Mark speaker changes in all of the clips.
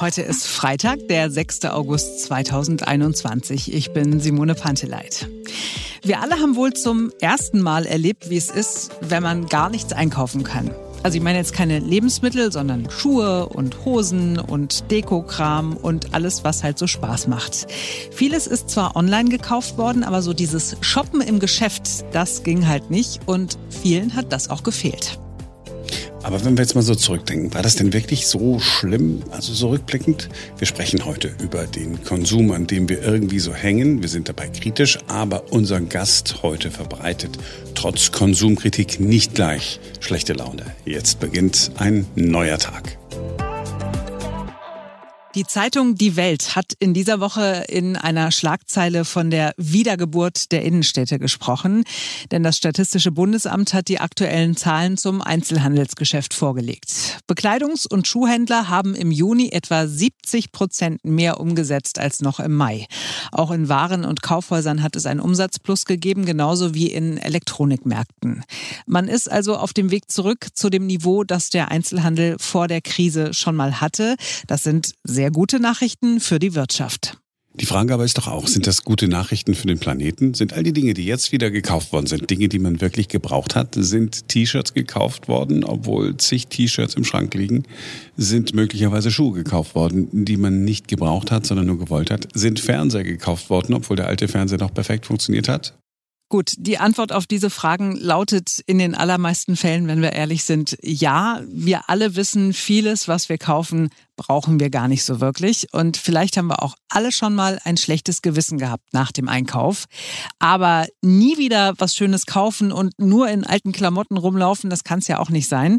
Speaker 1: Heute ist Freitag, der 6. August 2021. Ich bin Simone Panteleit. Wir alle haben wohl zum ersten Mal erlebt, wie es ist, wenn man gar nichts einkaufen kann. Also ich meine jetzt keine Lebensmittel, sondern Schuhe und Hosen und Dekokram und alles, was halt so Spaß macht. Vieles ist zwar online gekauft worden, aber so dieses Shoppen im Geschäft, das ging halt nicht und vielen hat das auch gefehlt.
Speaker 2: Aber wenn wir jetzt mal so zurückdenken, war das denn wirklich so schlimm? Also so rückblickend? Wir sprechen heute über den Konsum, an dem wir irgendwie so hängen. Wir sind dabei kritisch, aber unser Gast heute verbreitet trotz Konsumkritik nicht gleich schlechte Laune. Jetzt beginnt ein neuer Tag.
Speaker 1: Die Zeitung Die Welt hat in dieser Woche in einer Schlagzeile von der Wiedergeburt der Innenstädte gesprochen, denn das Statistische Bundesamt hat die aktuellen Zahlen zum Einzelhandelsgeschäft vorgelegt. Bekleidungs- und Schuhhändler haben im Juni etwa 70 Prozent mehr umgesetzt als noch im Mai. Auch in Waren- und Kaufhäusern hat es einen Umsatzplus gegeben, genauso wie in Elektronikmärkten. Man ist also auf dem Weg zurück zu dem Niveau, das der Einzelhandel vor der Krise schon mal hatte. Das sind gute Nachrichten für die Wirtschaft.
Speaker 2: Die Frage aber ist doch auch, sind das gute Nachrichten für den Planeten? Sind all die Dinge, die jetzt wieder gekauft worden sind, Dinge, die man wirklich gebraucht hat? Sind T-Shirts gekauft worden, obwohl zig T-Shirts im Schrank liegen? Sind möglicherweise Schuhe gekauft worden, die man nicht gebraucht hat, sondern nur gewollt hat? Sind Fernseher gekauft worden, obwohl der alte Fernseher noch perfekt funktioniert hat?
Speaker 1: Gut, die Antwort auf diese Fragen lautet in den allermeisten Fällen, wenn wir ehrlich sind, ja. Wir alle wissen, vieles, was wir kaufen, brauchen wir gar nicht so wirklich. Und vielleicht haben wir auch alle schon mal ein schlechtes Gewissen gehabt nach dem Einkauf. Aber nie wieder was Schönes kaufen und nur in alten Klamotten rumlaufen, das kann es ja auch nicht sein.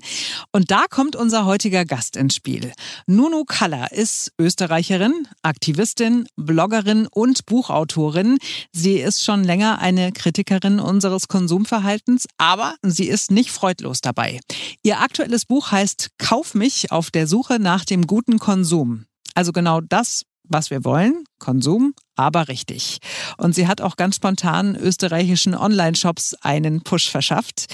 Speaker 1: Und da kommt unser heutiger Gast ins Spiel. Nunu Kaller ist Österreicherin, Aktivistin, Bloggerin und Buchautorin. Sie ist schon länger eine Kritikerin unseres Konsumverhaltens, aber sie ist nicht freudlos dabei. Ihr aktuelles Buch heißt Kauf mich auf der Suche nach dem guten guten Konsum. Also genau das, was wir wollen, Konsum, aber richtig. Und sie hat auch ganz spontan österreichischen Online-Shops einen Push verschafft.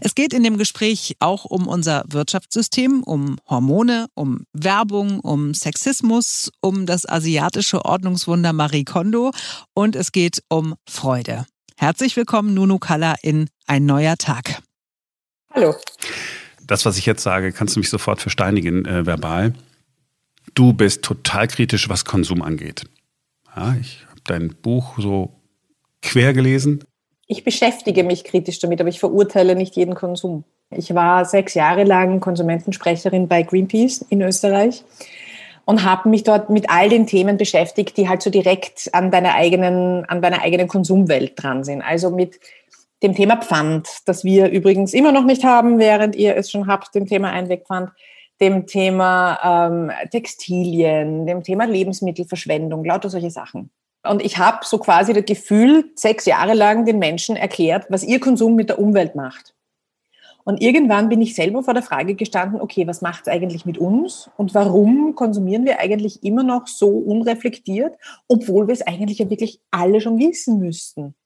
Speaker 1: Es geht in dem Gespräch auch um unser Wirtschaftssystem, um Hormone, um Werbung, um Sexismus, um das asiatische Ordnungswunder Marie Kondo und es geht um Freude. Herzlich willkommen, Nunu Kalla, in Ein neuer Tag.
Speaker 3: Hallo.
Speaker 2: Das, was ich jetzt sage, kannst du mich sofort versteinigen, äh, verbal du bist total kritisch, was Konsum angeht. Ja, ich habe dein Buch so quer gelesen.
Speaker 3: Ich beschäftige mich kritisch damit, aber ich verurteile nicht jeden Konsum. Ich war sechs Jahre lang Konsumentensprecherin bei Greenpeace in Österreich und habe mich dort mit all den Themen beschäftigt, die halt so direkt an deiner eigenen, an deiner eigenen Konsumwelt dran sind. Also mit dem Thema Pfand, das wir übrigens immer noch nicht haben, während ihr es schon habt, dem Thema Einwegpfand dem Thema ähm, Textilien, dem Thema Lebensmittelverschwendung, lauter solche Sachen. Und ich habe so quasi das Gefühl, sechs Jahre lang den Menschen erklärt, was ihr Konsum mit der Umwelt macht. Und irgendwann bin ich selber vor der Frage gestanden, okay, was macht es eigentlich mit uns und warum konsumieren wir eigentlich immer noch so unreflektiert, obwohl wir es eigentlich ja wirklich alle schon wissen müssten.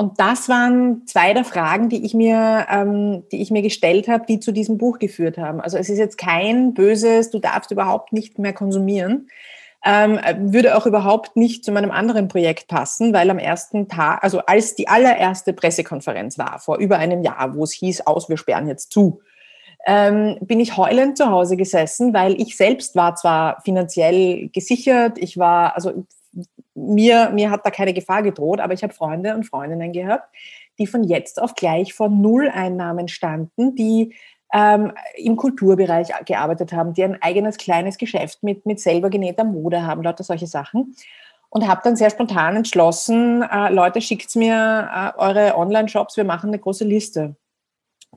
Speaker 3: Und das waren zwei der Fragen, die ich mir, ähm, die ich mir gestellt habe, die zu diesem Buch geführt haben. Also es ist jetzt kein böses, du darfst überhaupt nicht mehr konsumieren. Ähm, würde auch überhaupt nicht zu meinem anderen Projekt passen, weil am ersten Tag, also als die allererste Pressekonferenz war, vor über einem Jahr, wo es hieß, aus, wir sperren jetzt zu, ähm, bin ich heulend zu Hause gesessen, weil ich selbst war zwar finanziell gesichert, ich war, also mir, mir hat da keine Gefahr gedroht, aber ich habe Freunde und Freundinnen gehabt, die von jetzt auf gleich vor Null-Einnahmen standen, die ähm, im Kulturbereich gearbeitet haben, die ein eigenes kleines Geschäft mit, mit selber genähter Mode haben, lauter solche Sachen. Und habe dann sehr spontan entschlossen, äh, Leute, schickt mir äh, eure Online-Shops, wir machen eine große Liste.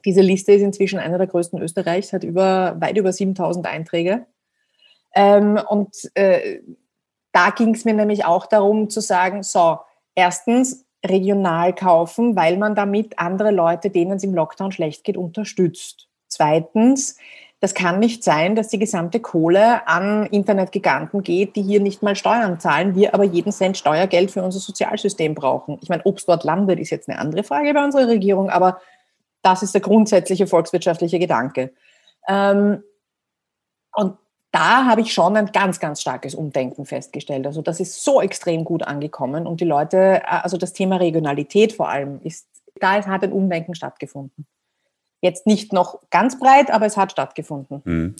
Speaker 3: Diese Liste ist inzwischen einer der größten Österreichs, hat über, weit über 7000 Einträge. Ähm, und äh, da ging es mir nämlich auch darum zu sagen, so, erstens regional kaufen, weil man damit andere Leute, denen es im Lockdown schlecht geht, unterstützt. Zweitens, das kann nicht sein, dass die gesamte Kohle an Internetgiganten geht, die hier nicht mal Steuern zahlen, wir aber jeden Cent Steuergeld für unser Sozialsystem brauchen. Ich meine, ob es dort landet, ist jetzt eine andere Frage bei unserer Regierung, aber das ist der grundsätzliche volkswirtschaftliche Gedanke. Ähm, und da habe ich schon ein ganz, ganz starkes Umdenken festgestellt. Also das ist so extrem gut angekommen und die Leute, also das Thema Regionalität vor allem, ist, da hat ein Umdenken stattgefunden. Jetzt nicht noch ganz breit, aber es hat stattgefunden.
Speaker 2: Mhm.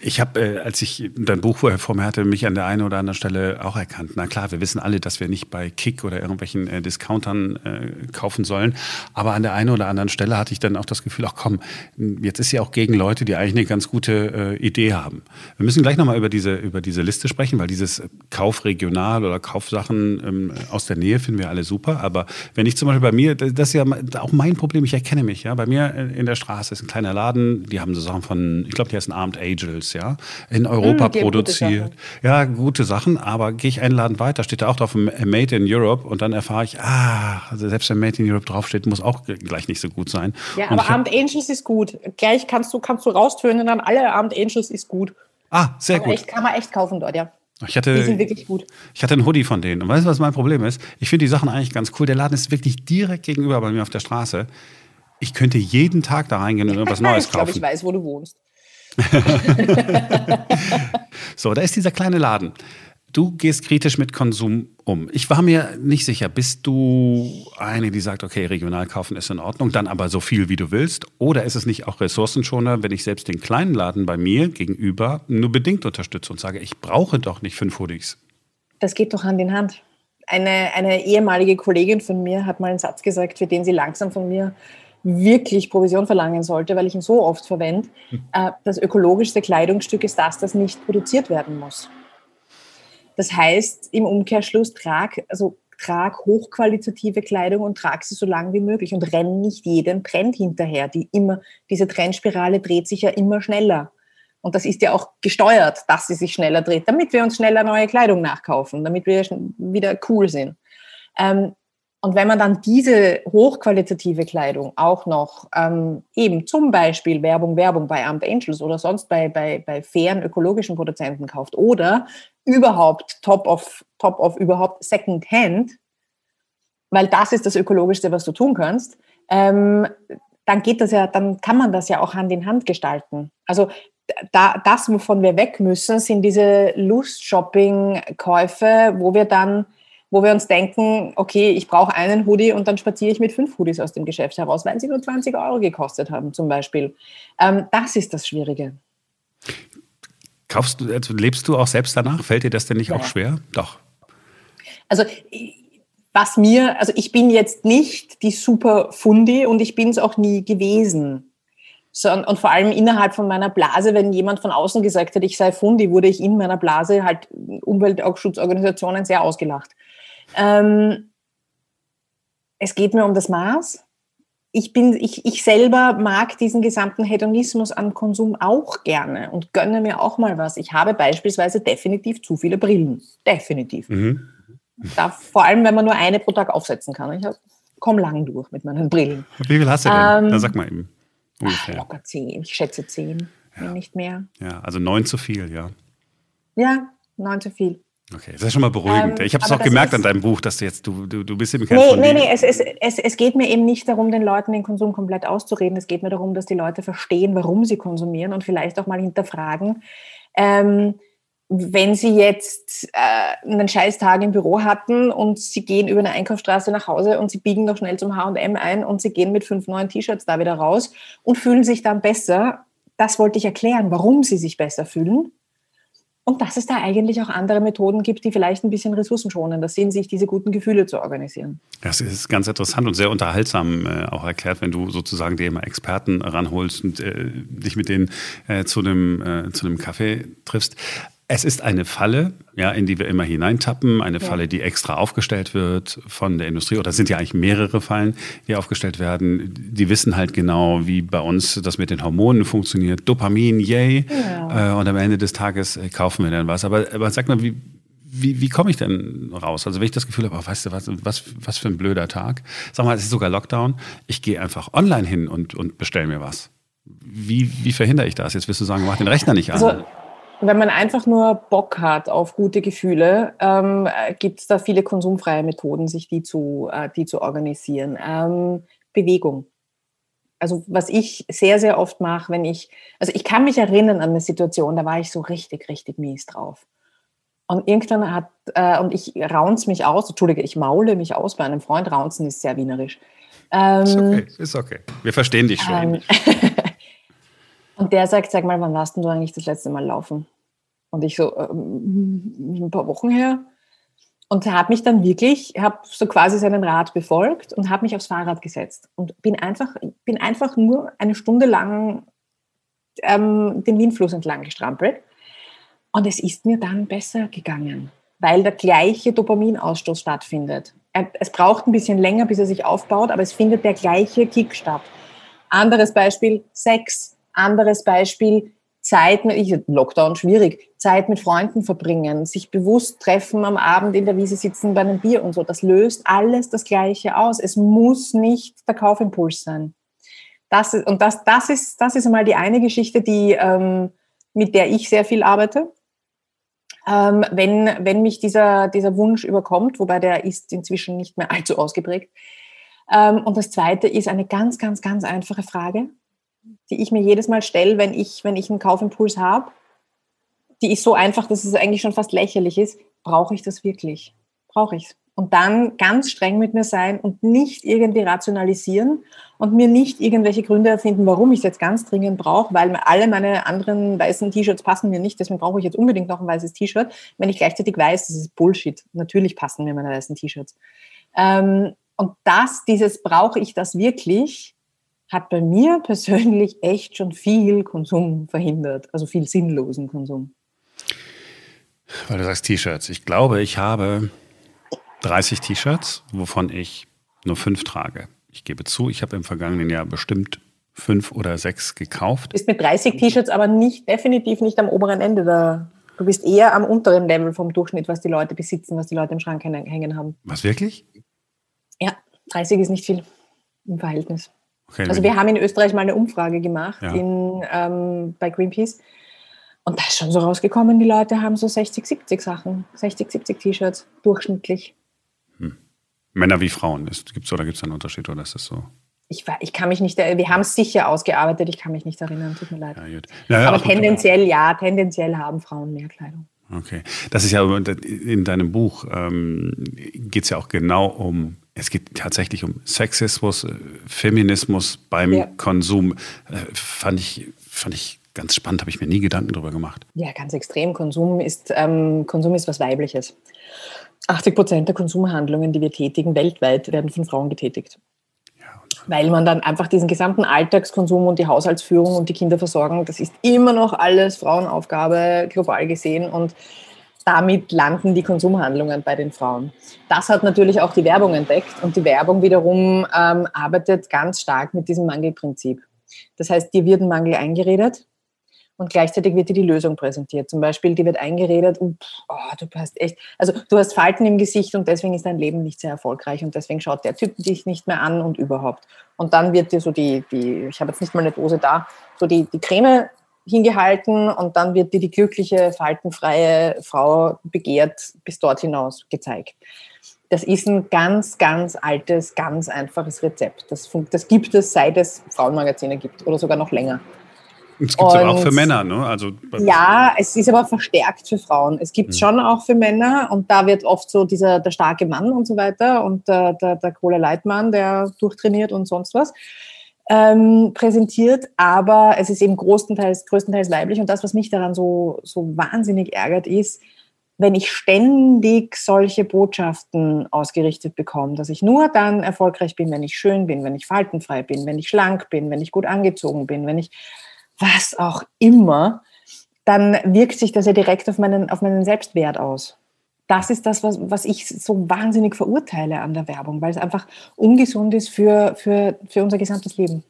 Speaker 2: Ich habe, äh, als ich dein Buch vor mir hatte, mich an der einen oder anderen Stelle auch erkannt. Na klar, wir wissen alle, dass wir nicht bei Kick oder irgendwelchen äh, Discountern äh, kaufen sollen. Aber an der einen oder anderen Stelle hatte ich dann auch das Gefühl, ach komm, jetzt ist sie auch gegen Leute, die eigentlich eine ganz gute Idee haben. Wir müssen gleich nochmal über diese, über diese Liste sprechen, weil dieses Kauf regional oder Kaufsachen ähm, aus der Nähe finden wir alle super. Aber wenn ich zum Beispiel bei mir, das ist ja auch mein Problem, ich erkenne mich, ja, bei mir in der Straße ist ein kleiner Laden, die haben so Sachen von, ich glaube, die heißen Armed Angels, ja, in Europa mm, produziert. Gute ja, gute Sachen, aber gehe ich einen Laden weiter, steht da auch drauf Made in Europe und dann erfahre ich, ah, also selbst wenn Made in Europe draufsteht, muss auch gleich nicht so gut sein.
Speaker 3: Ja, und aber Armed Angels ist gut. Gleich kannst du, kannst du raustönen, dann alle Armed Angels ist gut.
Speaker 2: Ah, sehr kann
Speaker 3: gut.
Speaker 2: Echt,
Speaker 3: kann man echt kaufen dort, ja.
Speaker 2: Ich hatte,
Speaker 3: die sind wirklich gut.
Speaker 2: Ich hatte einen Hoodie von denen. Und weißt du, was mein Problem ist? Ich finde die Sachen eigentlich ganz cool. Der Laden ist wirklich direkt gegenüber bei mir auf der Straße. Ich könnte jeden Tag da reingehen und irgendwas Neues kaufen.
Speaker 3: Ich glaube, ich weiß, wo du wohnst.
Speaker 2: so, da ist dieser kleine Laden. Du gehst kritisch mit Konsum um. Ich war mir nicht sicher, bist du eine, die sagt, okay, regional kaufen ist in Ordnung, dann aber so viel, wie du willst? Oder ist es nicht auch ressourcenschoner, wenn ich selbst den kleinen Laden bei mir gegenüber nur bedingt unterstütze und sage, ich brauche doch nicht fünf Hoodies?
Speaker 3: Das geht doch Hand in Hand. Eine, eine ehemalige Kollegin von mir hat mal einen Satz gesagt, für den sie langsam von mir wirklich Provision verlangen sollte, weil ich ihn so oft verwende. Hm. Äh, das ökologischste Kleidungsstück ist das, das nicht produziert werden muss. Das heißt, im Umkehrschluss, trag, also trag hochqualitative Kleidung und trag sie so lange wie möglich und renn nicht jedem Trend hinterher. Die immer, diese Trendspirale dreht sich ja immer schneller. Und das ist ja auch gesteuert, dass sie sich schneller dreht, damit wir uns schneller neue Kleidung nachkaufen, damit wir wieder cool sind. Ähm, und wenn man dann diese hochqualitative Kleidung auch noch ähm, eben zum Beispiel Werbung, Werbung bei Armed Angels oder sonst bei, bei, bei fairen ökologischen Produzenten kauft oder überhaupt top of, top of überhaupt Second Hand, weil das ist das Ökologischste, was du tun kannst, ähm, dann geht das ja, dann kann man das ja auch Hand in Hand gestalten. Also da, das, wovon wir weg müssen, sind diese Lust-Shopping-Käufe, wo wir dann wo wir uns denken, okay, ich brauche einen Hoodie und dann spaziere ich mit fünf Hoodies aus dem Geschäft heraus, weil sie nur 20 Euro gekostet haben zum Beispiel. Ähm, das ist das Schwierige.
Speaker 2: Kaufst du, also lebst du auch selbst danach? Fällt dir das denn nicht ja. auch schwer? Doch.
Speaker 3: Also was mir, also ich bin jetzt nicht die super Fundi und ich bin es auch nie gewesen. So, und, und, vor allem innerhalb von meiner Blase, wenn jemand von außen gesagt hat, ich sei Fundi, wurde ich in meiner Blase halt Umweltschutzorganisationen sehr ausgelacht. Ähm, es geht mir um das Maß. Ich, bin, ich, ich selber mag diesen gesamten Hedonismus an Konsum auch gerne und gönne mir auch mal was. Ich habe beispielsweise definitiv zu viele Brillen. Definitiv. Mhm. Da, vor allem, wenn man nur eine pro Tag aufsetzen kann. Ich komme lang durch mit meinen Brillen.
Speaker 2: Wie viel hast du denn? Ähm, Na, sag mal eben.
Speaker 3: Ungefähr. locker zehn. Ich schätze zehn, ja. wenn nicht mehr.
Speaker 2: Ja, also neun zu viel, ja.
Speaker 3: Ja, neun zu viel.
Speaker 2: Okay, das ist schon mal beruhigend. Ähm, ich habe es auch gemerkt an deinem Buch, dass du jetzt, du, du, du bist eben kein
Speaker 3: Nee, nee, nee, es, es, es, es geht mir eben nicht darum, den Leuten den Konsum komplett auszureden. Es geht mir darum, dass die Leute verstehen, warum sie konsumieren und vielleicht auch mal hinterfragen. Ähm, wenn sie jetzt äh, einen scheiß Tag im Büro hatten und sie gehen über eine Einkaufsstraße nach Hause und sie biegen noch schnell zum H&M ein und sie gehen mit fünf neuen T-Shirts da wieder raus und fühlen sich dann besser, das wollte ich erklären, warum sie sich besser fühlen und dass es da eigentlich auch andere Methoden gibt, die vielleicht ein bisschen ressourcenschonender sind, sich diese guten Gefühle zu organisieren.
Speaker 2: Das ist ganz interessant und sehr unterhaltsam äh, auch erklärt, wenn du sozusagen dir immer Experten ranholst und äh, dich mit denen äh, zu einem äh, zu einem Kaffee triffst. Es ist eine Falle, ja, in die wir immer hineintappen, eine ja. Falle, die extra aufgestellt wird von der Industrie. Oder es sind ja eigentlich mehrere Fallen, die aufgestellt werden. Die wissen halt genau, wie bei uns das mit den Hormonen funktioniert. Dopamin, yay. Ja. Äh, und am Ende des Tages äh, kaufen wir dann was. Aber, aber sag mal, wie, wie, wie komme ich denn raus? Also wenn ich das Gefühl habe, oh, weißt du was, was, was für ein blöder Tag. Sag mal, es ist sogar Lockdown. Ich gehe einfach online hin und, und bestelle mir was. Wie, wie verhindere ich das? Jetzt wirst du sagen, mach den Rechner nicht an. Also
Speaker 3: wenn man einfach nur Bock hat auf gute Gefühle, ähm, gibt es da viele konsumfreie Methoden, sich die zu, äh, die zu organisieren. Ähm, Bewegung. Also was ich sehr, sehr oft mache, wenn ich, also ich kann mich erinnern an eine Situation, da war ich so richtig, richtig mies drauf. Und irgendwann hat, äh, und ich raunz mich aus, Entschuldige, ich maule mich aus bei einem Freund, raunzen ist sehr wienerisch.
Speaker 2: Ähm, ist okay, ist okay. Wir verstehen dich schon. Ähm,
Speaker 3: und der sagt, sag mal, wann warst du eigentlich das letzte Mal laufen? Und ich so, ähm, ein paar Wochen her. Und habe mich dann wirklich, habe so quasi seinen Rat befolgt und habe mich aufs Fahrrad gesetzt und bin einfach, bin einfach nur eine Stunde lang ähm, den Windfluss entlang gestrampelt. Und es ist mir dann besser gegangen, weil der gleiche Dopaminausstoß stattfindet. Es braucht ein bisschen länger, bis er sich aufbaut, aber es findet der gleiche Kick statt. Anderes Beispiel, Sex. Anderes Beispiel, Zeit ich, Lockdown schwierig, Zeit mit Freunden verbringen, sich bewusst treffen, am Abend in der Wiese sitzen bei einem Bier und so. Das löst alles das Gleiche aus. Es muss nicht der Kaufimpuls sein. Das ist, und das, das ist, das ist einmal die eine Geschichte, die, ähm, mit der ich sehr viel arbeite. Ähm, wenn, wenn mich dieser, dieser Wunsch überkommt, wobei der ist inzwischen nicht mehr allzu ausgeprägt. Ähm, und das zweite ist eine ganz, ganz, ganz einfache Frage die ich mir jedes Mal stelle, wenn ich, wenn ich einen Kaufimpuls habe, die ist so einfach, dass es eigentlich schon fast lächerlich ist. Brauche ich das wirklich? Brauche ich es? Und dann ganz streng mit mir sein und nicht irgendwie rationalisieren und mir nicht irgendwelche Gründe erfinden, warum ich es jetzt ganz dringend brauche, weil alle meine anderen weißen T-Shirts passen mir nicht, deswegen brauche ich jetzt unbedingt noch ein weißes T-Shirt, wenn ich gleichzeitig weiß, das ist Bullshit. Natürlich passen mir meine weißen T-Shirts. Ähm, und das, dieses brauche ich das wirklich, hat bei mir persönlich echt schon viel Konsum verhindert, also viel sinnlosen Konsum.
Speaker 2: Weil du sagst T-Shirts. Ich glaube, ich habe 30 T-Shirts, wovon ich nur fünf trage. Ich gebe zu, ich habe im vergangenen Jahr bestimmt fünf oder sechs gekauft.
Speaker 3: Du bist mit 30 T-Shirts aber nicht, definitiv nicht am oberen Ende da. Du bist eher am unteren Level vom Durchschnitt, was die Leute besitzen, was die Leute im Schrank hängen haben.
Speaker 2: Was wirklich?
Speaker 3: Ja, 30 ist nicht viel im Verhältnis. Okay, also wir haben in Österreich mal eine Umfrage gemacht ja. in, ähm, bei Greenpeace. Und da ist schon so rausgekommen, die Leute haben so 60, 70 Sachen, 60, 70 T-Shirts durchschnittlich.
Speaker 2: Hm. Männer wie Frauen, gibt es oder gibt es einen Unterschied oder ist das so?
Speaker 3: Ich, ich kann mich nicht, wir haben es sicher ausgearbeitet, ich kann mich nicht erinnern, tut mir leid. Ja, ja, Aber tendenziell, ja, tendenziell haben Frauen mehr Kleidung.
Speaker 2: Okay. Das ist ja in deinem Buch ähm, geht es ja auch genau um es geht tatsächlich um Sexismus, äh, Feminismus beim ja. Konsum. Äh, fand, ich, fand ich ganz spannend, habe ich mir nie Gedanken darüber gemacht.
Speaker 3: Ja, ganz extrem. Konsum ist, ähm, Konsum ist was Weibliches. 80 Prozent der Konsumhandlungen, die wir tätigen, weltweit, werden von Frauen getätigt. Weil man dann einfach diesen gesamten Alltagskonsum und die Haushaltsführung und die Kinderversorgung, das ist immer noch alles Frauenaufgabe global gesehen. Und damit landen die Konsumhandlungen bei den Frauen. Das hat natürlich auch die Werbung entdeckt und die Werbung wiederum ähm, arbeitet ganz stark mit diesem Mangelprinzip. Das heißt, dir wird ein Mangel eingeredet und gleichzeitig wird dir die Lösung präsentiert. Zum Beispiel, dir wird eingeredet, oh, du hast echt, also du hast Falten im Gesicht und deswegen ist dein Leben nicht sehr erfolgreich und deswegen schaut der Typ dich nicht mehr an und überhaupt. Und dann wird dir so die, die ich habe jetzt nicht mal eine Dose da, so die, die Creme hingehalten und dann wird dir die glückliche, faltenfreie Frau begehrt bis dort hinaus gezeigt. Das ist ein ganz, ganz altes, ganz einfaches Rezept. Das, das gibt es, seit es Frauenmagazine gibt oder sogar noch länger.
Speaker 2: Es gibt es aber auch für Männer, ne? Also
Speaker 3: ja, es ist aber verstärkt für Frauen. Es gibt es mhm. schon auch für Männer und da wird oft so dieser der starke Mann und so weiter und der, der, der Kohle Leitmann, der durchtrainiert und sonst was ähm, präsentiert, aber es ist eben größtenteils, größtenteils weiblich. Und das, was mich daran so, so wahnsinnig ärgert, ist, wenn ich ständig solche Botschaften ausgerichtet bekomme, dass ich nur dann erfolgreich bin, wenn ich schön bin, wenn ich faltenfrei bin, wenn ich schlank bin, wenn ich gut angezogen bin, wenn ich was auch immer, dann wirkt sich das ja direkt auf meinen, auf meinen Selbstwert aus das ist das, was, was ich so wahnsinnig verurteile an der Werbung, weil es einfach ungesund ist für, für, für unser gesamtes Leben.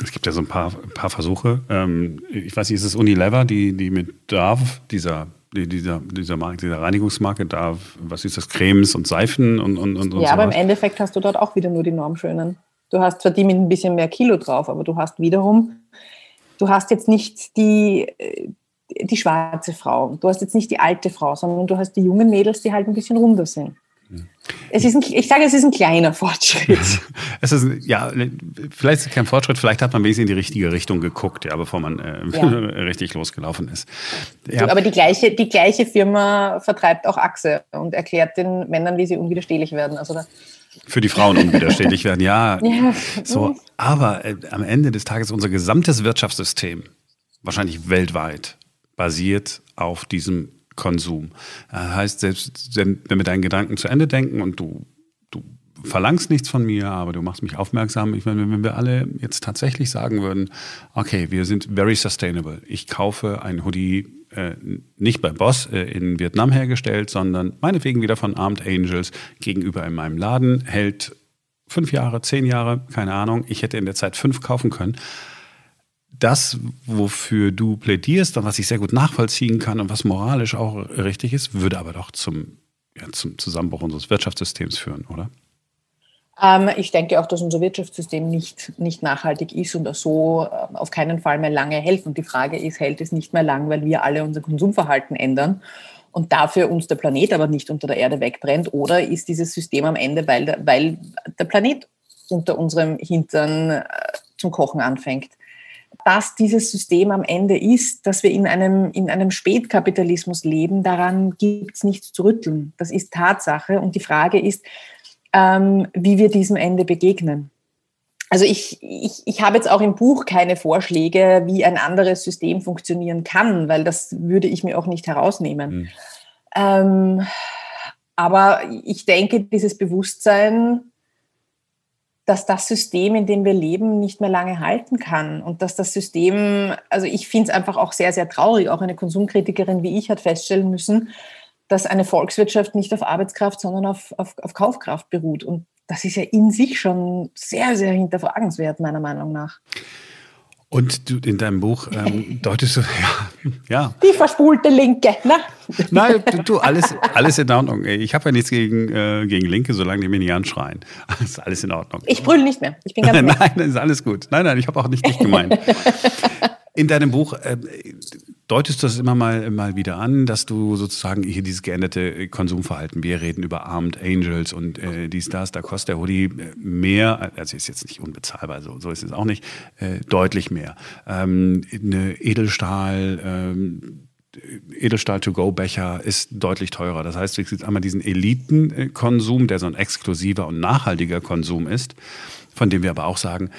Speaker 2: Es gibt ja so ein paar, ein paar Versuche. Ähm, ich weiß nicht, ist es Unilever, die, die mit Dove, dieser, dieser, dieser, Marke, dieser Reinigungsmarke Dove, was ist das, Cremes und Seifen und, und, und
Speaker 3: Ja, aber im Endeffekt hast du dort auch wieder nur die Normschönen. Du hast zwar die mit ein bisschen mehr Kilo drauf, aber du hast wiederum, du hast jetzt nicht die, die schwarze Frau. Du hast jetzt nicht die alte Frau, sondern du hast die jungen Mädels, die halt ein bisschen runder sind. Es ist ein, ich sage, es ist ein kleiner Fortschritt.
Speaker 2: es ist, ja, vielleicht ist es kein Fortschritt, vielleicht hat man wenigstens in die richtige Richtung geguckt, ja, bevor man äh, ja. richtig losgelaufen ist.
Speaker 3: Ja. aber die gleiche, die gleiche Firma vertreibt auch Achse und erklärt den Männern, wie sie unwiderstehlich werden. Also da,
Speaker 2: für die Frauen unwiderstehlich werden, ja. ja. So, aber äh, am Ende des Tages unser gesamtes Wirtschaftssystem, wahrscheinlich weltweit, basiert auf diesem Konsum. Das äh, heißt, selbst wenn wir deinen Gedanken zu Ende denken und du, du verlangst nichts von mir, aber du machst mich aufmerksam. Ich meine, wenn wir alle jetzt tatsächlich sagen würden, okay, wir sind very sustainable. Ich kaufe ein Hoodie äh, nicht bei Boss äh, in Vietnam hergestellt, sondern meinetwegen wieder von Armed Angels gegenüber in meinem Laden, hält fünf Jahre, zehn Jahre, keine Ahnung. Ich hätte in der Zeit fünf kaufen können das, wofür du plädierst und was ich sehr gut nachvollziehen kann und was moralisch auch richtig ist, würde aber doch zum, ja, zum Zusammenbruch unseres Wirtschaftssystems führen, oder?
Speaker 3: Ähm, ich denke auch, dass unser Wirtschaftssystem nicht, nicht nachhaltig ist und so äh, auf keinen Fall mehr lange hält. Und die Frage ist, hält es nicht mehr lang, weil wir alle unser Konsumverhalten ändern und dafür uns der Planet aber nicht unter der Erde wegbrennt? Oder ist dieses System am Ende, weil der, weil der Planet unter unserem Hintern äh, zum Kochen anfängt? Dass dieses System am Ende ist, dass wir in einem, in einem Spätkapitalismus leben, daran gibt es nichts zu rütteln. Das ist Tatsache. Und die Frage ist, ähm, wie wir diesem Ende begegnen. Also ich, ich, ich habe jetzt auch im Buch keine Vorschläge, wie ein anderes System funktionieren kann, weil das würde ich mir auch nicht herausnehmen. Mhm. Ähm, aber ich denke, dieses Bewusstsein, dass das System, in dem wir leben, nicht mehr lange halten kann und dass das System, also ich finde es einfach auch sehr, sehr traurig, auch eine Konsumkritikerin wie ich hat feststellen müssen, dass eine Volkswirtschaft nicht auf Arbeitskraft, sondern auf, auf, auf Kaufkraft beruht. Und das ist ja in sich schon sehr, sehr hinterfragenswert, meiner Meinung nach.
Speaker 2: Und du in deinem Buch ähm, deutest du, ja, ja.
Speaker 3: Die verspulte Linke, ne?
Speaker 2: Nein, du, du alles, alles in Ordnung. Ich habe ja nichts gegen, äh, gegen Linke, solange die mir nicht anschreien. Ist alles in Ordnung.
Speaker 3: Ich brülle nicht mehr. Ich bin ganz
Speaker 2: Nein, ist alles gut. Nein, nein, ich habe auch nicht dich gemeint. In deinem Buch äh, deutest du das immer mal, mal wieder an, dass du sozusagen hier dieses geänderte Konsumverhalten, wir reden über Armed Angels und äh, dies, das, da kostet der Hoodie äh, mehr, also ist jetzt nicht unbezahlbar, so, so ist es auch nicht, äh, deutlich mehr. Ähm, eine Edelstahl, ähm, Edelstahl-to-go-Becher ist deutlich teurer. Das heißt, es gibt einmal diesen Elitenkonsum, der so ein exklusiver und nachhaltiger Konsum ist, von dem wir aber auch sagen,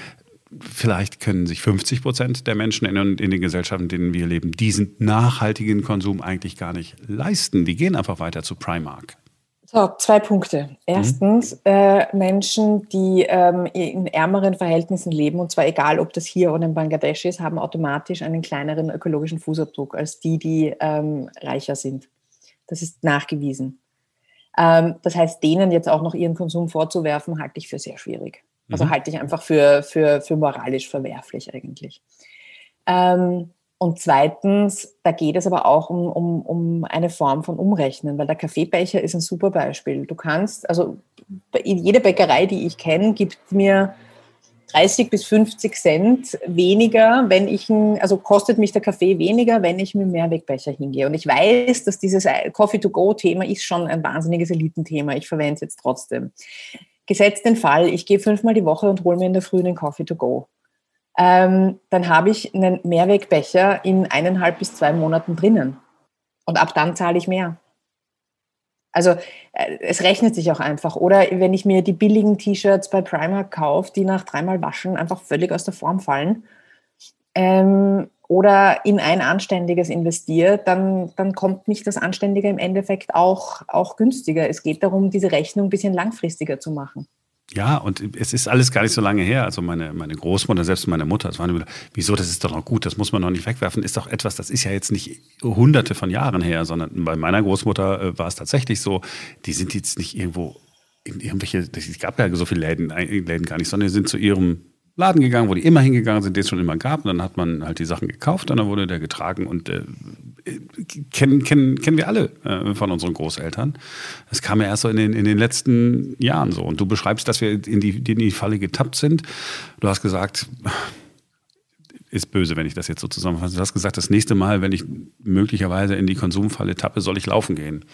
Speaker 2: vielleicht können sich 50 Prozent der Menschen in, in, den Gesellschaften, in denen wir leben, diesen nachhaltigen Konsum eigentlich gar nicht leisten. Die gehen einfach weiter zu Primark.
Speaker 3: So, zwei Punkte. Erstens, mhm. äh, Menschen, die ähm, in ärmeren Verhältnissen leben, und zwar egal, ob das hier oder in Bangladesch ist, haben automatisch einen kleineren ökologischen Fußabdruck als die, die ähm, reicher sind. Das ist nachgewiesen. Ähm, das heißt, denen jetzt auch noch ihren Konsum vorzuwerfen, halte ich für sehr schwierig. Also mhm. halte ich einfach für, für, für moralisch verwerflich eigentlich. Ähm, und zweitens, da geht es aber auch um, um, um eine Form von Umrechnen, weil der Kaffeebecher ist ein super Beispiel. Du kannst, also jede Bäckerei, die ich kenne, gibt mir 30 bis 50 Cent weniger, wenn ich, ein, also kostet mich der Kaffee weniger, wenn ich mit dem Mehrwegbecher hingehe. Und ich weiß, dass dieses Coffee-to-go-Thema ist schon ein wahnsinniges Elitenthema. Ich verwende es jetzt trotzdem gesetzt den Fall, ich gehe fünfmal die Woche und hole mir in der Früh einen Coffee to go. Ähm, dann habe ich einen Mehrwegbecher in eineinhalb bis zwei Monaten drinnen. Und ab dann zahle ich mehr. Also äh, es rechnet sich auch einfach. Oder wenn ich mir die billigen T-Shirts bei Primark kaufe, die nach dreimal Waschen einfach völlig aus der Form fallen, ähm, oder in ein anständiges investiert, dann, dann kommt nicht das Anständige im Endeffekt auch, auch günstiger. Es geht darum, diese Rechnung ein bisschen langfristiger zu machen.
Speaker 2: Ja, und es ist alles gar nicht so lange her. Also meine, meine Großmutter, selbst meine Mutter, das waren immer, wieso, das ist doch noch gut, das muss man noch nicht wegwerfen, ist doch etwas, das ist ja jetzt nicht hunderte von Jahren her, sondern bei meiner Großmutter äh, war es tatsächlich so, die sind jetzt nicht irgendwo in irgendwelche, es gab ja so viele Läden, Läden gar nicht, sondern die sind zu ihrem Laden gegangen, wo die immer hingegangen sind, den es schon immer gab. Und dann hat man halt die Sachen gekauft und dann wurde der getragen. Und äh, kennen, kennen, kennen wir alle äh, von unseren Großeltern. Das kam ja erst so in den, in den letzten Jahren so. Und du beschreibst, dass wir in die, in die Falle getappt sind. Du hast gesagt, ist böse, wenn ich das jetzt so zusammenfasse. Du hast gesagt, das nächste Mal, wenn ich möglicherweise in die Konsumfalle tappe, soll ich laufen gehen.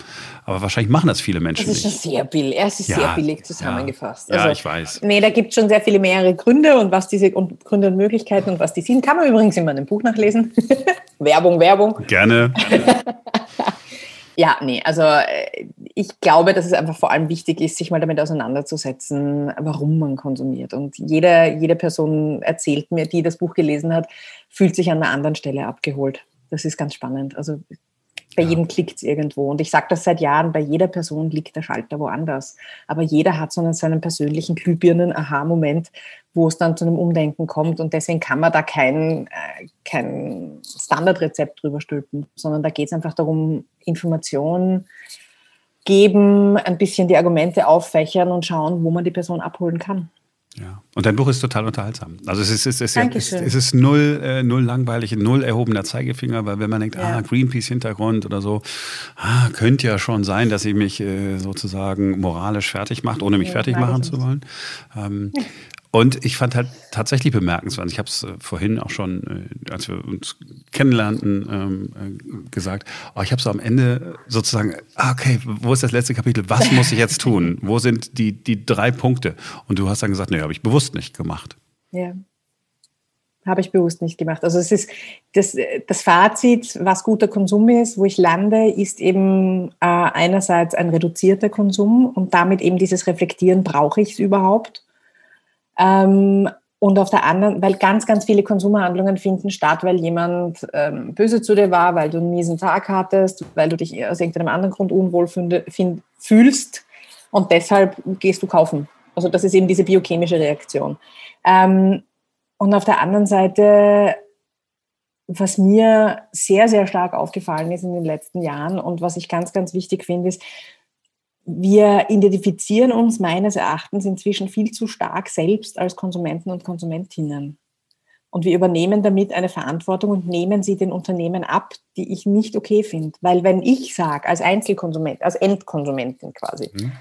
Speaker 2: Aber wahrscheinlich machen das viele Menschen
Speaker 3: nicht. Das ist schon sehr billig. Es ist ja, sehr billig zusammengefasst.
Speaker 2: Ja, also, ja, ich weiß.
Speaker 3: Nee, da gibt es schon sehr viele mehrere Gründe und was diese und Gründe und Möglichkeiten und was die sind, kann man übrigens in meinem Buch nachlesen. Werbung, Werbung.
Speaker 2: Gerne.
Speaker 3: Ja, nee, also äh, ich glaube, dass es einfach vor allem wichtig ist, sich mal damit auseinanderzusetzen, warum man konsumiert. Und jede, jede Person erzählt mir, die das Buch gelesen hat, fühlt sich an einer anderen Stelle abgeholt. Das ist ganz spannend. Also bei ja. jedem klickt es irgendwo. Und ich sage das seit Jahren, bei jeder Person liegt der Schalter woanders. Aber jeder hat so einen, seinen persönlichen Glühbirnen-Aha-Moment, wo es dann zu einem Umdenken kommt. Und deswegen kann man da kein, äh, kein Standardrezept drüber stülpen, sondern da geht es einfach darum, Informationen geben, ein bisschen die Argumente auffächern und schauen, wo man die Person abholen kann.
Speaker 2: Ja. Und dein Buch ist total unterhaltsam. Also es ist, es ist, es ist, es ist null, äh, null langweilig, null erhobener Zeigefinger, weil wenn man denkt, ja. ah, Greenpeace-Hintergrund oder so, ah, könnte ja schon sein, dass sie mich äh, sozusagen moralisch fertig macht, ohne mich ja, fertig machen zu wollen. Ähm, und ich fand halt tatsächlich bemerkenswert, ich habe es äh, vorhin auch schon, äh, als wir uns kennenlernten, ähm, äh, gesagt, oh, ich habe so am Ende sozusagen, ah, okay, wo ist das letzte Kapitel? Was muss ich jetzt tun? Wo sind die, die drei Punkte? Und du hast dann gesagt, nee, habe ich bewusst nicht gemacht.
Speaker 3: Ja, habe ich bewusst nicht gemacht. Also es ist das, das Fazit, was guter Konsum ist, wo ich lande, ist eben äh, einerseits ein reduzierter Konsum und damit eben dieses Reflektieren, brauche ich es überhaupt? Ähm, und auf der anderen, weil ganz, ganz viele Konsumhandlungen finden statt, weil jemand ähm, böse zu dir war, weil du einen miesen Tag hattest, weil du dich aus irgendeinem anderen Grund unwohl finde, find, fühlst und deshalb gehst du kaufen. Also das ist eben diese biochemische Reaktion. Ähm, und auf der anderen Seite, was mir sehr, sehr stark aufgefallen ist in den letzten Jahren und was ich ganz, ganz wichtig finde, ist, wir identifizieren uns meines Erachtens inzwischen viel zu stark selbst als Konsumenten und Konsumentinnen. Und wir übernehmen damit eine Verantwortung und nehmen sie den Unternehmen ab, die ich nicht okay finde. Weil wenn ich sage, als Einzelkonsument, als Endkonsumentin quasi, mhm.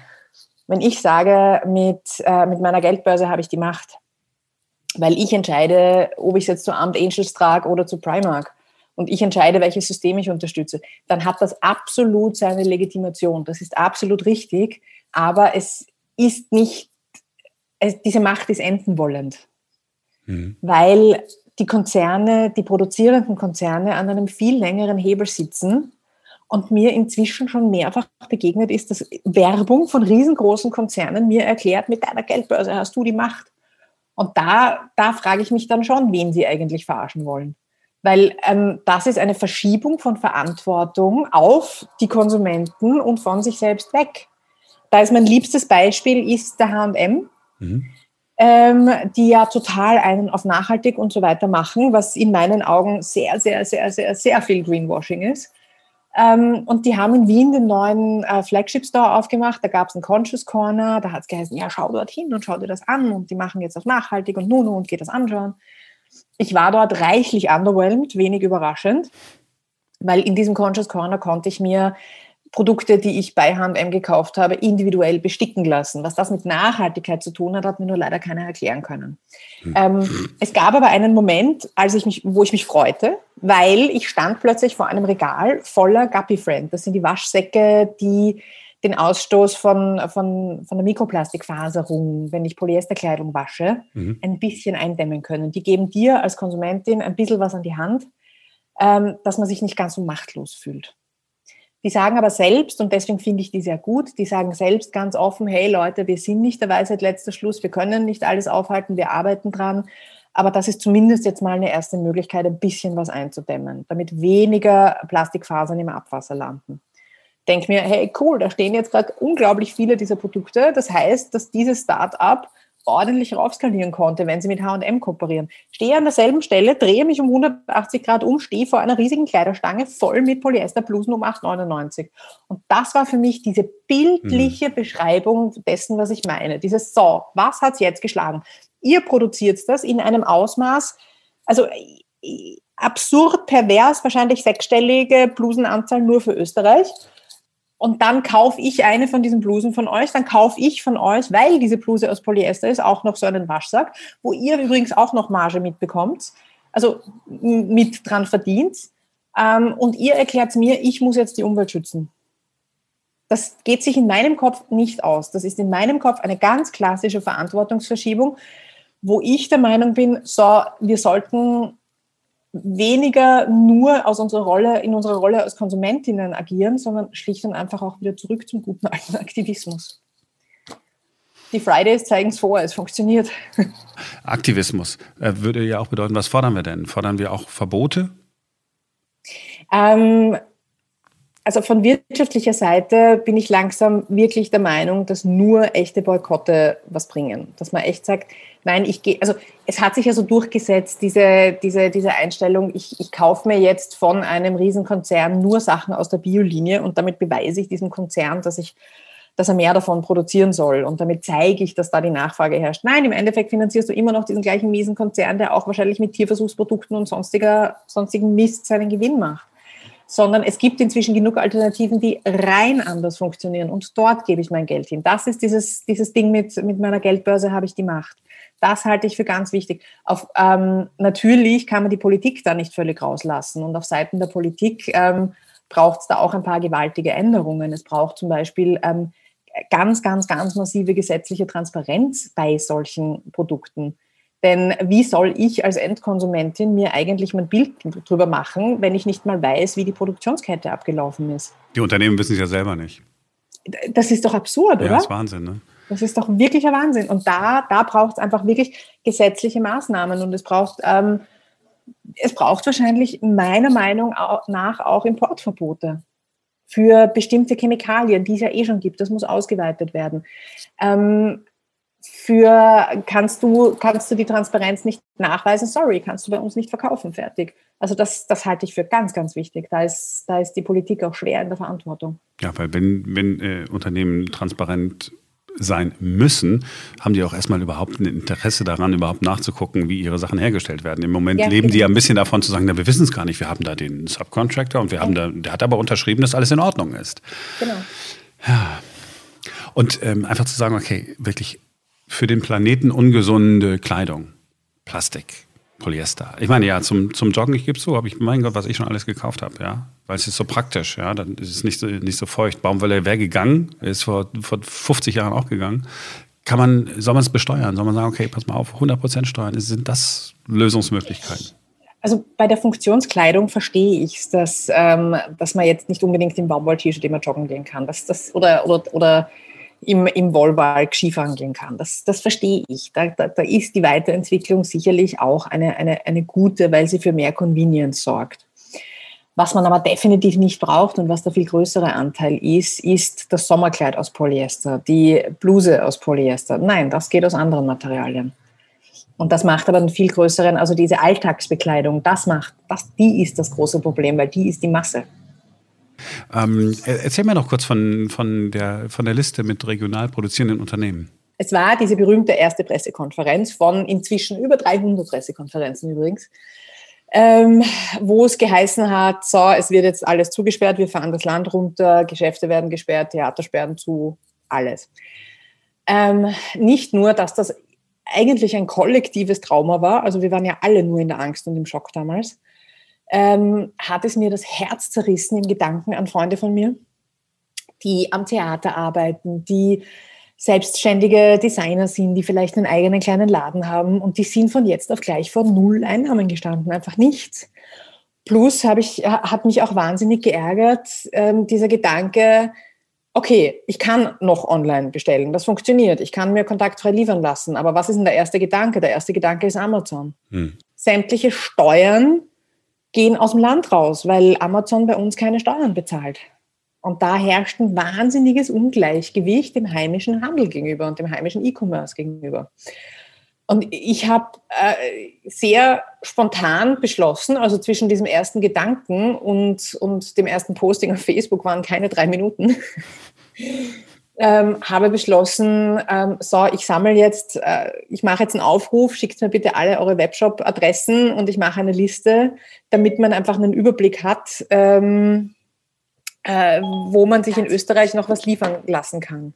Speaker 3: wenn ich sage, mit, äh, mit meiner Geldbörse habe ich die Macht, weil ich entscheide, ob ich es jetzt zu Amt Angels trage oder zu Primark, und ich entscheide, welches System ich unterstütze, dann hat das absolut seine Legitimation. Das ist absolut richtig, aber es ist nicht, es, diese Macht ist enden wollend, mhm. weil die Konzerne, die produzierenden Konzerne an einem viel längeren Hebel sitzen und mir inzwischen schon mehrfach begegnet ist, dass Werbung von riesengroßen Konzernen mir erklärt, mit deiner Geldbörse hast du die Macht. Und da, da frage ich mich dann schon, wen sie eigentlich verarschen wollen weil ähm, das ist eine Verschiebung von Verantwortung auf die Konsumenten und von sich selbst weg. Da ist mein liebstes Beispiel ist der H&M, mhm. ähm, die ja total einen auf nachhaltig und so weiter machen, was in meinen Augen sehr, sehr, sehr, sehr, sehr viel Greenwashing ist. Ähm, und die haben in Wien den neuen äh, Flagship Store aufgemacht. Da gab es einen Conscious Corner. Da hat es geheißen, ja, schau dorthin und schau dir das an. Und die machen jetzt auf nachhaltig und nun und geht das anschauen ich war dort reichlich underwhelmed, wenig überraschend, weil in diesem Conscious Corner konnte ich mir Produkte, die ich bei H&M gekauft habe, individuell besticken lassen. Was das mit Nachhaltigkeit zu tun hat, hat mir nur leider keiner erklären können. Hm. Ähm, es gab aber einen Moment, als ich mich, wo ich mich freute, weil ich stand plötzlich vor einem Regal voller Guppy Friend. Das sind die Waschsäcke, die den Ausstoß von, von, von der Mikroplastikfaserung, wenn ich Polyesterkleidung wasche, mhm. ein bisschen eindämmen können. Die geben dir als Konsumentin ein bisschen was an die Hand, ähm, dass man sich nicht ganz so machtlos fühlt. Die sagen aber selbst, und deswegen finde ich die sehr gut, die sagen selbst ganz offen, hey Leute, wir sind nicht der Weisheit letzter Schluss, wir können nicht alles aufhalten, wir arbeiten dran. Aber das ist zumindest jetzt mal eine erste Möglichkeit, ein bisschen was einzudämmen, damit weniger Plastikfasern im Abwasser landen denke mir, hey, cool, da stehen jetzt gerade unglaublich viele dieser Produkte. Das heißt, dass dieses Start-up ordentlich raufskalieren konnte, wenn sie mit H&M kooperieren. Stehe an derselben Stelle, drehe mich um 180 Grad um, stehe vor einer riesigen Kleiderstange voll mit Polyesterblusen um 8,99. Und das war für mich diese bildliche mhm. Beschreibung dessen, was ich meine. Dieses So, was hat's jetzt geschlagen? Ihr produziert das in einem Ausmaß, also äh, absurd, pervers, wahrscheinlich sechsstellige Blusenanzahl nur für Österreich und dann kaufe ich eine von diesen Blusen von euch, dann kaufe ich von euch, weil diese Bluse aus Polyester ist, auch noch so einen Waschsack, wo ihr übrigens auch noch Marge mitbekommt. also mit dran verdient. Ähm, und ihr erklärt mir, ich muss jetzt die Umwelt schützen. Das geht sich in meinem Kopf nicht aus. Das ist in meinem Kopf eine ganz klassische Verantwortungsverschiebung, wo ich der Meinung bin, so, wir sollten weniger nur aus unserer Rolle, in unserer Rolle als Konsumentinnen agieren, sondern schlicht und einfach auch wieder zurück zum guten alten Aktivismus. Die Fridays zeigen es vor, es funktioniert.
Speaker 2: Aktivismus äh, würde ja auch bedeuten, was fordern wir denn? Fordern wir auch Verbote?
Speaker 3: Ähm, also von wirtschaftlicher Seite bin ich langsam wirklich der Meinung, dass nur echte Boykotte was bringen. Dass man echt sagt, nein, ich gehe, also es hat sich ja so durchgesetzt, diese, diese, diese Einstellung, ich, ich kaufe mir jetzt von einem Riesenkonzern nur Sachen aus der Biolinie und damit beweise ich diesem Konzern, dass ich dass er mehr davon produzieren soll. Und damit zeige ich, dass da die Nachfrage herrscht. Nein, im Endeffekt finanzierst du immer noch diesen gleichen miesen Konzern, der auch wahrscheinlich mit Tierversuchsprodukten und sonstiger, sonstigen Mist seinen Gewinn macht. Sondern es gibt inzwischen genug Alternativen, die rein anders funktionieren. Und dort gebe ich mein Geld hin. Das ist dieses, dieses Ding mit, mit meiner Geldbörse habe ich die Macht. Das halte ich für ganz wichtig. Auf, ähm, natürlich kann man die Politik da nicht völlig rauslassen. Und auf Seiten der Politik ähm, braucht es da auch ein paar gewaltige Änderungen. Es braucht zum Beispiel ähm, ganz, ganz, ganz massive gesetzliche Transparenz bei solchen Produkten. Denn wie soll ich als Endkonsumentin mir eigentlich mein Bild darüber machen, wenn ich nicht mal weiß, wie die Produktionskette abgelaufen ist?
Speaker 2: Die Unternehmen wissen es ja selber nicht.
Speaker 3: Das ist doch absurd, ja, oder?
Speaker 2: Das ist Wahnsinn, ne?
Speaker 3: Das ist doch wirklicher Wahnsinn. Und da, da braucht es einfach wirklich gesetzliche Maßnahmen und es braucht, ähm, es braucht wahrscheinlich meiner Meinung nach auch Importverbote für bestimmte Chemikalien, die es ja eh schon gibt. Das muss ausgeweitet werden. Ähm, für kannst du, kannst du die Transparenz nicht nachweisen, sorry, kannst du bei uns nicht verkaufen, fertig. Also das, das halte ich für ganz, ganz wichtig. Da ist, da ist die Politik auch schwer in der Verantwortung.
Speaker 2: Ja, weil wenn, wenn äh, Unternehmen transparent sein müssen, haben die auch erstmal überhaupt ein Interesse daran, überhaupt nachzugucken, wie ihre Sachen hergestellt werden. Im Moment ja, leben die ja ein bisschen davon zu sagen, na, wir wissen es gar nicht, wir haben da den Subcontractor und wir ja. haben da, der hat aber unterschrieben, dass alles in Ordnung ist. Genau. Ja. Und ähm, einfach zu sagen, okay, wirklich für den Planeten ungesunde Kleidung, Plastik, Polyester. Ich meine, ja, zum, zum Joggen, ich gebe zu, habe ich, mein Gott, was ich schon alles gekauft habe, ja. Weil es ist so praktisch, ja. Dann ist es nicht so, nicht so feucht. Baumwolle wäre gegangen, ist vor, vor 50 Jahren auch gegangen. Kann man, soll man es besteuern? Soll man sagen, okay, pass mal auf, 100% steuern? Sind das Lösungsmöglichkeiten?
Speaker 3: Also bei der Funktionskleidung verstehe ich es, dass, ähm, dass man jetzt nicht unbedingt im Baumwoll-T-Shirt immer joggen gehen kann. Das, das, oder, oder, oder im, im Wollwald Skifahren kann. Das, das verstehe ich. Da, da, da ist die Weiterentwicklung sicherlich auch eine, eine, eine gute, weil sie für mehr Convenience sorgt. Was man aber definitiv nicht braucht und was der viel größere Anteil ist, ist das Sommerkleid aus Polyester, die Bluse aus Polyester. Nein, das geht aus anderen Materialien. Und das macht aber einen viel größeren, also diese Alltagsbekleidung, das macht, das, die ist das große Problem, weil die ist die Masse.
Speaker 2: Ähm, erzähl mir noch kurz von, von, der, von der Liste mit regional produzierenden Unternehmen.
Speaker 3: Es war diese berühmte erste Pressekonferenz von inzwischen über 300 Pressekonferenzen übrigens, ähm, wo es geheißen hat, so, es wird jetzt alles zugesperrt, wir fahren das Land runter, Geschäfte werden gesperrt, Theater sperren zu, alles. Ähm, nicht nur, dass das eigentlich ein kollektives Trauma war, also wir waren ja alle nur in der Angst und im Schock damals, ähm, hat es mir das Herz zerrissen im Gedanken an Freunde von mir, die am Theater arbeiten, die selbstständige Designer sind, die vielleicht einen eigenen kleinen Laden haben und die sind von jetzt auf gleich vor null Einnahmen gestanden, einfach nichts. Plus habe ich, hat mich auch wahnsinnig geärgert, ähm, dieser Gedanke, okay, ich kann noch online bestellen, das funktioniert, ich kann mir kontaktfrei liefern lassen, aber was ist denn der erste Gedanke? Der erste Gedanke ist Amazon. Hm. Sämtliche Steuern gehen aus dem Land raus, weil Amazon bei uns keine Steuern bezahlt. Und da herrscht ein wahnsinniges Ungleichgewicht dem heimischen Handel gegenüber und dem heimischen E-Commerce gegenüber. Und ich habe äh, sehr spontan beschlossen, also zwischen diesem ersten Gedanken und, und dem ersten Posting auf Facebook waren keine drei Minuten, ähm, habe beschlossen, ähm, so, ich sammle jetzt, äh, ich mache jetzt einen Aufruf, schickt mir bitte alle eure Webshop-Adressen und ich mache eine Liste, damit man einfach einen Überblick hat, ähm, äh, wo man sich in Österreich noch was liefern lassen kann.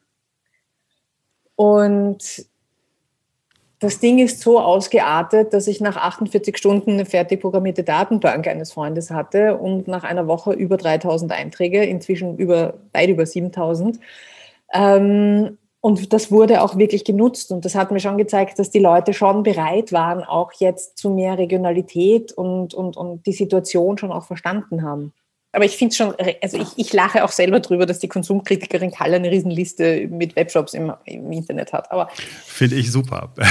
Speaker 3: Und das Ding ist so ausgeartet, dass ich nach 48 Stunden eine fertig programmierte Datenbank eines Freundes hatte und nach einer Woche über 3000 Einträge, inzwischen über, weit über 7000. Ähm, und das wurde auch wirklich genutzt. Und das hat mir schon gezeigt, dass die Leute schon bereit waren, auch jetzt zu mehr Regionalität und, und, und die Situation schon auch verstanden haben. Aber ich finde es schon, also ich, ich lache auch selber drüber, dass die Konsumkritikerin Kalle eine Riesenliste mit Webshops im, im Internet hat. Aber
Speaker 2: finde ich super.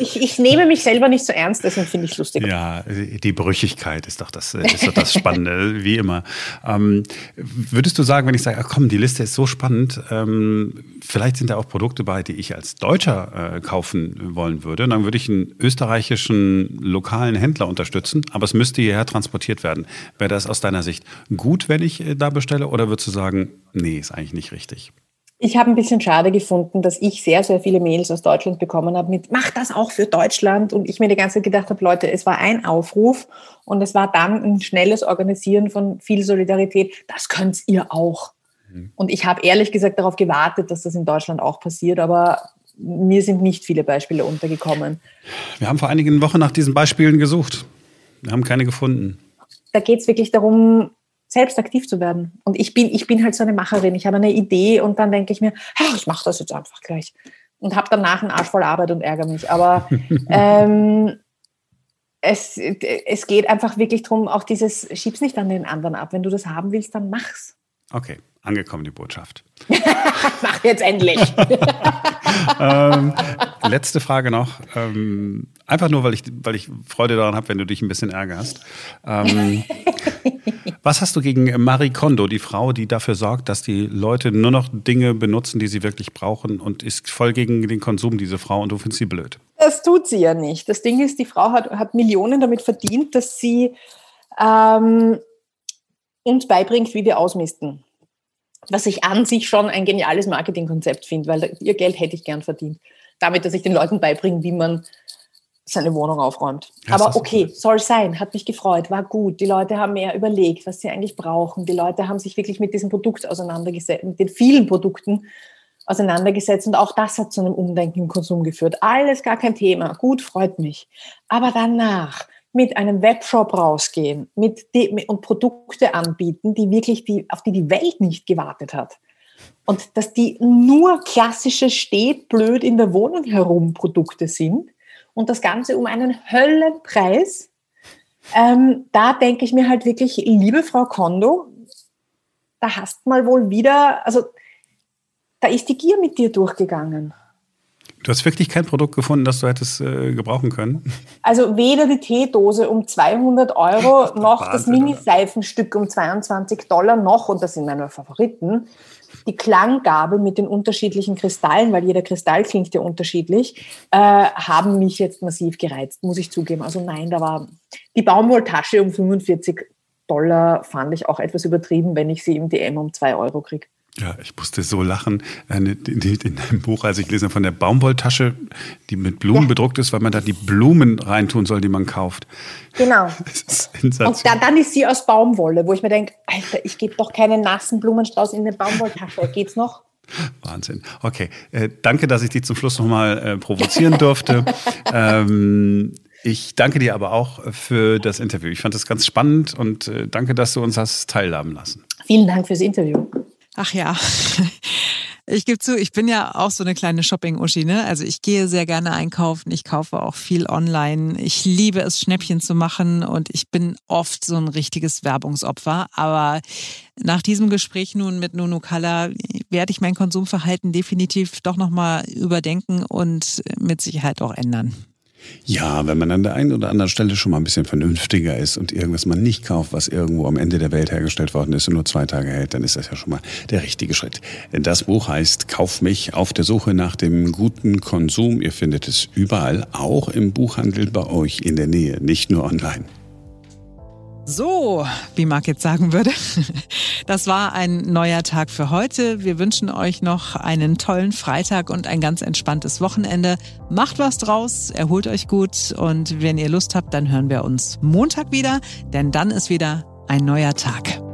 Speaker 3: Ich, ich, nehme mich selber nicht so ernst, deswegen finde ich es lustig.
Speaker 2: Ja, die Brüchigkeit ist doch das, ist doch das Spannende, wie immer. Ähm, würdest du sagen, wenn ich sage, ach komm, die Liste ist so spannend, ähm, vielleicht sind da auch Produkte bei, die ich als Deutscher äh, kaufen wollen würde, dann würde ich einen österreichischen lokalen Händler unterstützen, aber es müsste hierher transportiert werden. Wäre das aus deiner Sicht gut? Gut, wenn ich äh, da bestelle? Oder würdest du sagen, nee, ist eigentlich nicht richtig?
Speaker 3: Ich habe ein bisschen schade gefunden, dass ich sehr, sehr viele Mails aus Deutschland bekommen habe mit, mach das auch für Deutschland. Und ich mir die ganze Zeit gedacht habe, Leute, es war ein Aufruf und es war dann ein schnelles Organisieren von viel Solidarität. Das könnt ihr auch. Mhm. Und ich habe ehrlich gesagt darauf gewartet, dass das in Deutschland auch passiert, aber mir sind nicht viele Beispiele untergekommen.
Speaker 2: Wir haben vor einigen Wochen nach diesen Beispielen gesucht. Wir haben keine gefunden.
Speaker 3: Da geht es wirklich darum, selbst aktiv zu werden. Und ich bin, ich bin halt so eine Macherin. Ich habe eine Idee und dann denke ich mir, ich mache das jetzt einfach gleich. Und habe danach einen Arsch voll Arbeit und ärgere mich. Aber ähm, es, es geht einfach wirklich darum, auch dieses, schieb's nicht an den anderen ab. Wenn du das haben willst, dann mach's.
Speaker 2: Okay, angekommen die Botschaft.
Speaker 3: Mach jetzt endlich.
Speaker 2: ähm, letzte Frage noch. Ähm, einfach nur, weil ich, weil ich Freude daran habe, wenn du dich ein bisschen ärgerst. Ähm, was hast du gegen Marie Kondo, die Frau, die dafür sorgt, dass die Leute nur noch Dinge benutzen, die sie wirklich brauchen und ist voll gegen den Konsum, diese Frau, und du findest sie blöd?
Speaker 3: Das tut sie ja nicht. Das Ding ist, die Frau hat, hat Millionen damit verdient, dass sie ähm, uns beibringt, wie wir ausmisten was ich an sich schon ein geniales Marketingkonzept finde, weil ihr Geld hätte ich gern verdient. Damit, dass ich den Leuten beibringe, wie man seine Wohnung aufräumt. Ja, Aber okay, soll sein, hat mich gefreut, war gut. Die Leute haben mehr überlegt, was sie eigentlich brauchen. Die Leute haben sich wirklich mit diesem Produkt auseinandergesetzt, mit den vielen Produkten auseinandergesetzt und auch das hat zu einem Umdenken im Konsum geführt. Alles gar kein Thema, gut, freut mich. Aber danach mit einem Webshop rausgehen mit die, und Produkte anbieten, die wirklich die, auf die die Welt nicht gewartet hat. Und dass die nur klassische steht blöd in der Wohnung herum Produkte sind und das Ganze um einen Höllenpreis. Ähm, da denke ich mir halt wirklich, liebe Frau Kondo, da hast mal wohl wieder, also da ist die Gier mit dir durchgegangen.
Speaker 2: Du hast wirklich kein Produkt gefunden, das du hättest äh, gebrauchen können?
Speaker 3: Also weder die Teedose um 200 Euro noch Wahnsinn, das Mini-Seifenstück um 22 Dollar noch, und das sind meine Favoriten, die Klanggabel mit den unterschiedlichen Kristallen, weil jeder Kristall klingt ja unterschiedlich, äh, haben mich jetzt massiv gereizt, muss ich zugeben. Also nein, da war die Baumwolltasche um 45 Dollar fand ich auch etwas übertrieben, wenn ich sie im DM um 2 Euro kriege.
Speaker 2: Ja, ich musste so lachen äh, in, deinem Buch, als ich lese von der Baumwolltasche, die mit Blumen ja. bedruckt ist, weil man da die Blumen reintun soll, die man kauft.
Speaker 3: Genau. Und da, dann ist sie aus Baumwolle, wo ich mir denke, Alter, ich gebe doch keinen nassen Blumenstrauß in eine Baumwolltasche. Geht's noch?
Speaker 2: Wahnsinn. Okay, äh, danke, dass ich dich zum Schluss nochmal äh, provozieren durfte. ähm, ich danke dir aber auch für das Interview. Ich fand es ganz spannend und äh, danke, dass du uns hast teilhaben lassen.
Speaker 3: Vielen Dank fürs Interview.
Speaker 1: Ach ja. Ich gebe zu, ich bin ja auch so eine kleine Shopping-Uschi, ne? Also ich gehe sehr gerne einkaufen, ich kaufe auch viel online. Ich liebe es, Schnäppchen zu machen und ich bin oft so ein richtiges Werbungsopfer. Aber nach diesem Gespräch nun mit Nunu Kalla werde ich mein Konsumverhalten definitiv doch nochmal überdenken und mit Sicherheit auch ändern.
Speaker 2: Ja, wenn man an der einen oder anderen Stelle schon mal ein bisschen vernünftiger ist und irgendwas mal nicht kauft, was irgendwo am Ende der Welt hergestellt worden ist und nur zwei Tage hält, dann ist das ja schon mal der richtige Schritt. Das Buch heißt Kauf mich auf der Suche nach dem guten Konsum. Ihr findet es überall, auch im Buchhandel bei euch in der Nähe, nicht nur online.
Speaker 1: So, wie Marc jetzt sagen würde, das war ein neuer Tag für heute. Wir wünschen euch noch einen tollen Freitag und ein ganz entspanntes Wochenende. Macht was draus, erholt euch gut und wenn ihr Lust habt, dann hören wir uns Montag wieder, denn dann ist wieder ein neuer Tag.